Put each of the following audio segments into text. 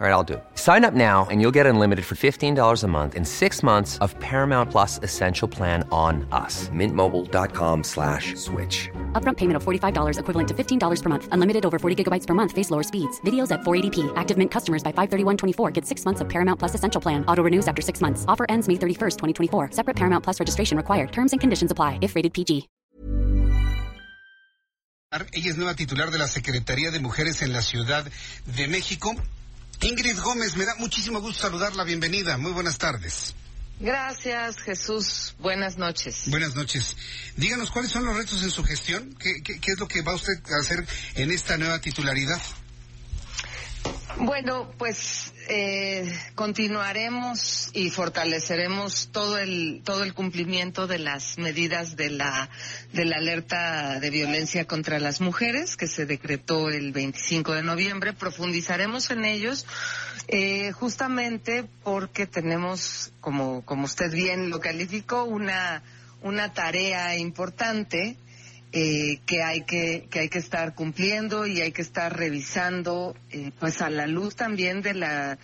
All right, I'll do it. Sign up now and you'll get unlimited for $15 a month in six months of Paramount Plus Essential Plan on us. Mintmobile.com slash switch. Upfront payment of $45 equivalent to $15 per month. Unlimited over 40 gigabytes per month. Face lower speeds. Videos at 480p. Active Mint customers by 531.24 get six months of Paramount Plus Essential Plan. Auto renews after six months. Offer ends May 31st, 2024. Separate Paramount Plus registration required. Terms and conditions apply if rated PG. Ella es nueva titular de la Secretaría de Mujeres en la Ciudad de México. Ingrid Gómez, me da muchísimo gusto saludarla. Bienvenida. Muy buenas tardes. Gracias, Jesús. Buenas noches. Buenas noches. Díganos cuáles son los retos en su gestión. ¿Qué, qué, qué es lo que va usted a hacer en esta nueva titularidad? Bueno, pues eh, continuaremos y fortaleceremos todo el todo el cumplimiento de las medidas de la de la alerta de violencia contra las mujeres que se decretó el 25 de noviembre. Profundizaremos en ellos eh, justamente porque tenemos, como como usted bien lo calificó, una una tarea importante eh, que hay que que hay que estar cumpliendo y hay que estar revisando eh, pues a la luz también de la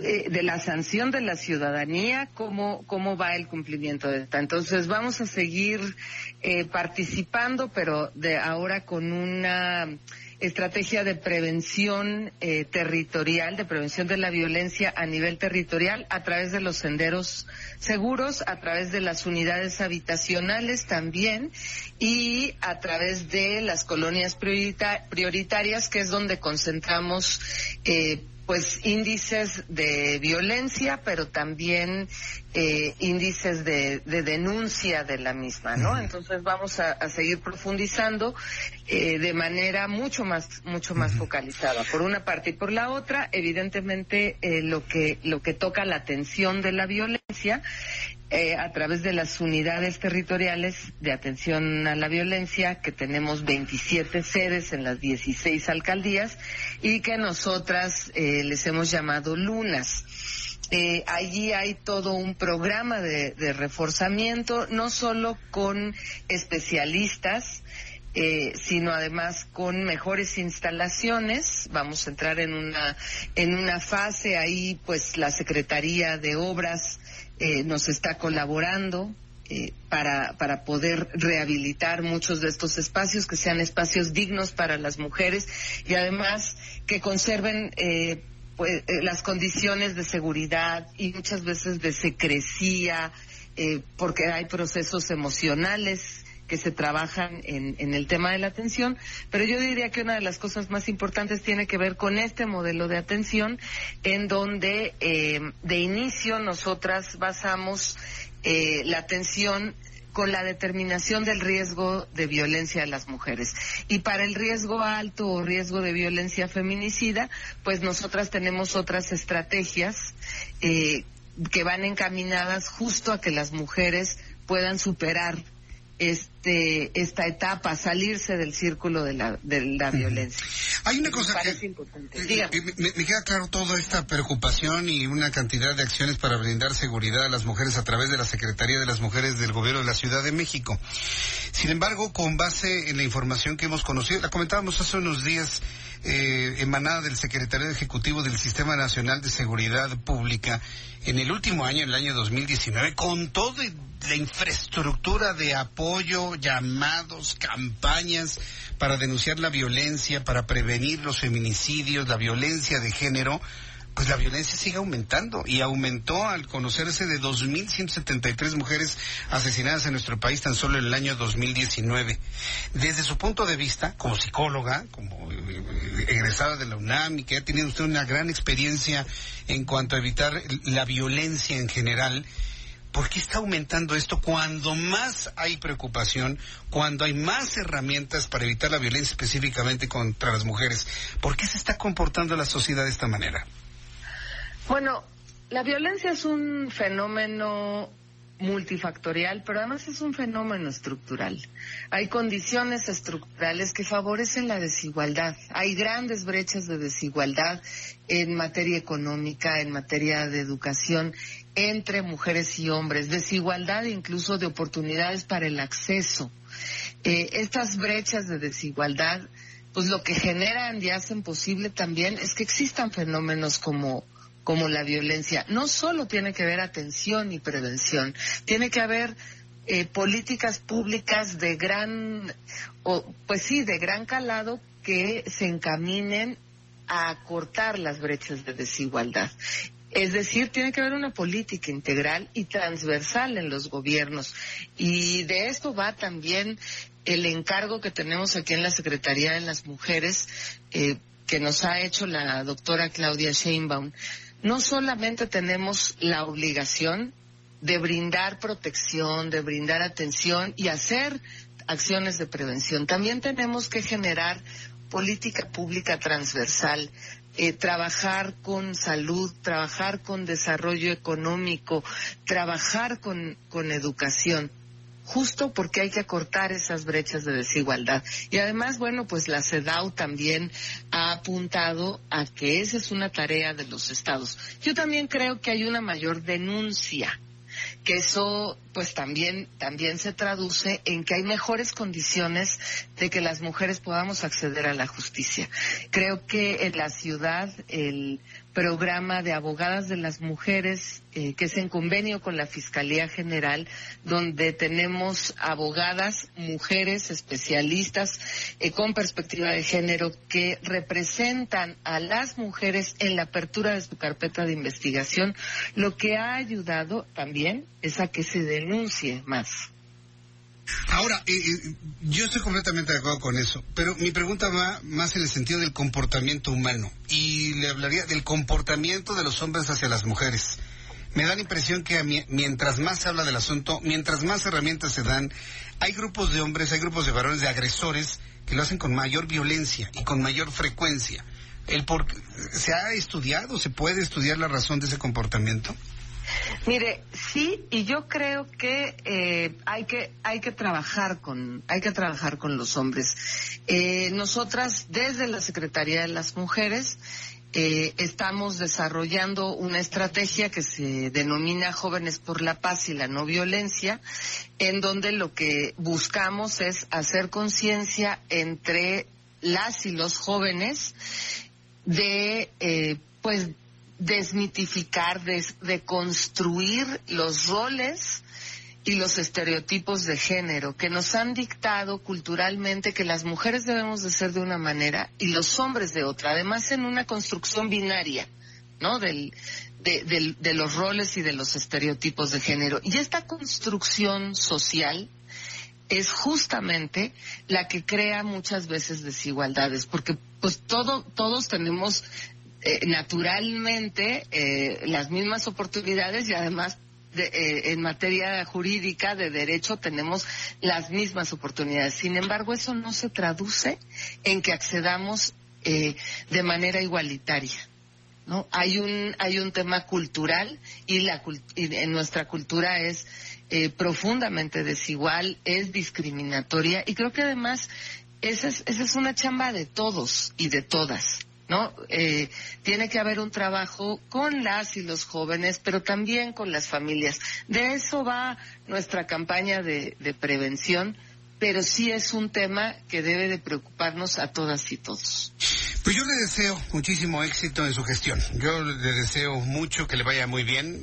eh, de la sanción de la ciudadanía cómo cómo va el cumplimiento de esta. Entonces vamos a seguir eh, participando pero de ahora con una estrategia de prevención eh, territorial, de prevención de la violencia a nivel territorial a través de los senderos seguros, a través de las unidades habitacionales también y a través de las colonias priorita prioritarias, que es donde concentramos eh, pues índices de violencia, pero también eh, índices de, de, denuncia de la misma, ¿no? Entonces vamos a, a seguir profundizando eh, de manera mucho más mucho más focalizada. Por una parte y por la otra, evidentemente eh, lo que lo que toca la atención de la violencia eh, a través de las unidades territoriales de atención a la violencia, que tenemos 27 sedes en las 16 alcaldías y que nosotras eh, les hemos llamado lunas. Eh, allí hay todo un programa de, de, reforzamiento, no solo con especialistas, eh, sino además con mejores instalaciones. Vamos a entrar en una en una fase ahí, pues la Secretaría de Obras eh, nos está colaborando eh, para, para poder rehabilitar muchos de estos espacios, que sean espacios dignos para las mujeres y además que conserven eh, pues, las condiciones de seguridad y muchas veces de secrecía, porque hay procesos emocionales que se trabajan en, en, el tema de la atención, pero yo diría que una de las cosas más importantes tiene que ver con este modelo de atención, en donde eh, de inicio nosotras basamos eh, la atención con la determinación del riesgo de violencia a las mujeres. Y para el riesgo alto o riesgo de violencia feminicida, pues nosotras tenemos otras estrategias eh, que van encaminadas justo a que las mujeres puedan superar este esta etapa, salirse del círculo de la, de la violencia. Hay una cosa que eh, me, me, queda claro toda esta preocupación y una cantidad de acciones para brindar seguridad a las mujeres a través de la Secretaría de las Mujeres del Gobierno de la Ciudad de México. Sin embargo, con base en la información que hemos conocido, la comentábamos hace unos días, eh, emanada del Secretario Ejecutivo del Sistema Nacional de Seguridad Pública, en el último año, en el año 2019, con todo la infraestructura de apoyo, llamados, campañas para denunciar la violencia, para prevenir los feminicidios, la violencia de género, pues la violencia sigue aumentando y aumentó al conocerse de 2.173 mujeres asesinadas en nuestro país tan solo en el año 2019. Desde su punto de vista, como psicóloga, como egresada de la UNAM y que ha tenido usted una gran experiencia en cuanto a evitar la violencia en general, ¿Por qué está aumentando esto cuando más hay preocupación, cuando hay más herramientas para evitar la violencia específicamente contra las mujeres? ¿Por qué se está comportando la sociedad de esta manera? Bueno, la violencia es un fenómeno multifactorial, pero además es un fenómeno estructural. Hay condiciones estructurales que favorecen la desigualdad. Hay grandes brechas de desigualdad en materia económica, en materia de educación, entre mujeres y hombres, desigualdad incluso de oportunidades para el acceso. Eh, estas brechas de desigualdad, pues lo que generan y hacen posible también es que existan fenómenos como como la violencia. No solo tiene que haber atención y prevención, tiene que haber eh, políticas públicas de gran, o, pues sí, de gran calado que se encaminen a cortar las brechas de desigualdad. Es decir, tiene que haber una política integral y transversal en los gobiernos. Y de esto va también el encargo que tenemos aquí en la Secretaría de las Mujeres, eh, que nos ha hecho la doctora Claudia Sheinbaum. No solamente tenemos la obligación de brindar protección, de brindar atención y hacer acciones de prevención. También tenemos que generar política pública transversal, eh, trabajar con salud, trabajar con desarrollo económico, trabajar con, con educación justo porque hay que acortar esas brechas de desigualdad. Y además, bueno, pues la CEDAW también ha apuntado a que esa es una tarea de los estados. Yo también creo que hay una mayor denuncia que eso pues también también se traduce en que hay mejores condiciones de que las mujeres podamos acceder a la justicia. Creo que en la ciudad el programa de abogadas de las mujeres, eh, que es en convenio con la Fiscalía General, donde tenemos abogadas, mujeres, especialistas eh, con perspectiva de género que representan a las mujeres en la apertura de su carpeta de investigación, lo que ha ayudado también es a que se denuncie más. Ahora, eh, eh, yo estoy completamente de acuerdo con eso, pero mi pregunta va más en el sentido del comportamiento humano y le hablaría del comportamiento de los hombres hacia las mujeres. Me da la impresión que mientras más se habla del asunto, mientras más herramientas se dan, hay grupos de hombres, hay grupos de varones, de agresores que lo hacen con mayor violencia y con mayor frecuencia. El por, ¿Se ha estudiado, se puede estudiar la razón de ese comportamiento? Mire, sí, y yo creo que eh, hay que hay que trabajar con hay que trabajar con los hombres. Eh, nosotras desde la Secretaría de las Mujeres eh, estamos desarrollando una estrategia que se denomina Jóvenes por la Paz y la No Violencia, en donde lo que buscamos es hacer conciencia entre las y los jóvenes de pues desmitificar, de, construir los roles y los estereotipos de género que nos han dictado culturalmente que las mujeres debemos de ser de una manera y los hombres de otra, además en una construcción binaria, ¿no? Del, de, de los roles y de los estereotipos de género. Y esta construcción social es justamente la que crea muchas veces desigualdades, porque pues todo, todos tenemos eh, naturalmente eh, las mismas oportunidades y además eh, en materia jurídica de derecho tenemos las mismas oportunidades. Sin embargo, eso no se traduce en que accedamos de manera igualitaria. ¿no? Hay un hay un tema cultural y la en nuestra cultura es profundamente desigual, es discriminatoria y creo que además esa es, esa es una chamba de todos y de todas. ¿No? Eh, tiene que haber un trabajo con las y los jóvenes, pero también con las familias. De eso va nuestra campaña de, de prevención, pero sí es un tema que debe de preocuparnos a todas y todos. Pues yo le deseo muchísimo éxito en su gestión. Yo le deseo mucho que le vaya muy bien.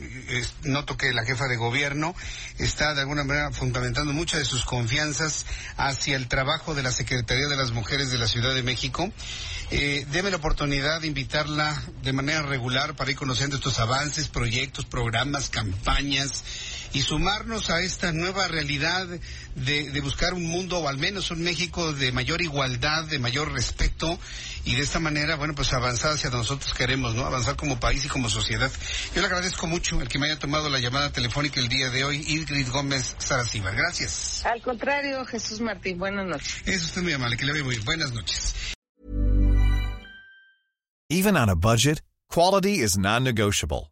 noto que la jefa de gobierno está de alguna manera fundamentando muchas de sus confianzas hacia el trabajo de la Secretaría de las Mujeres de la Ciudad de México. Eh, deme la oportunidad de invitarla de manera regular para ir conociendo estos avances, proyectos, programas, campañas y sumarnos a esta nueva realidad de, de, buscar un mundo, o al menos un México de mayor igualdad, de mayor respeto, y de esta manera, bueno, pues avanzar hacia donde nosotros queremos, ¿no? Avanzar como país y como sociedad. Yo le agradezco mucho el que me haya tomado la llamada telefónica el día de hoy, Ingrid Gómez Saraciba. Gracias. Al contrario, Jesús Martín, buenas noches. Es usted muy amable, que le vea muy Buenas noches. Even on a budget, quality is non-negotiable.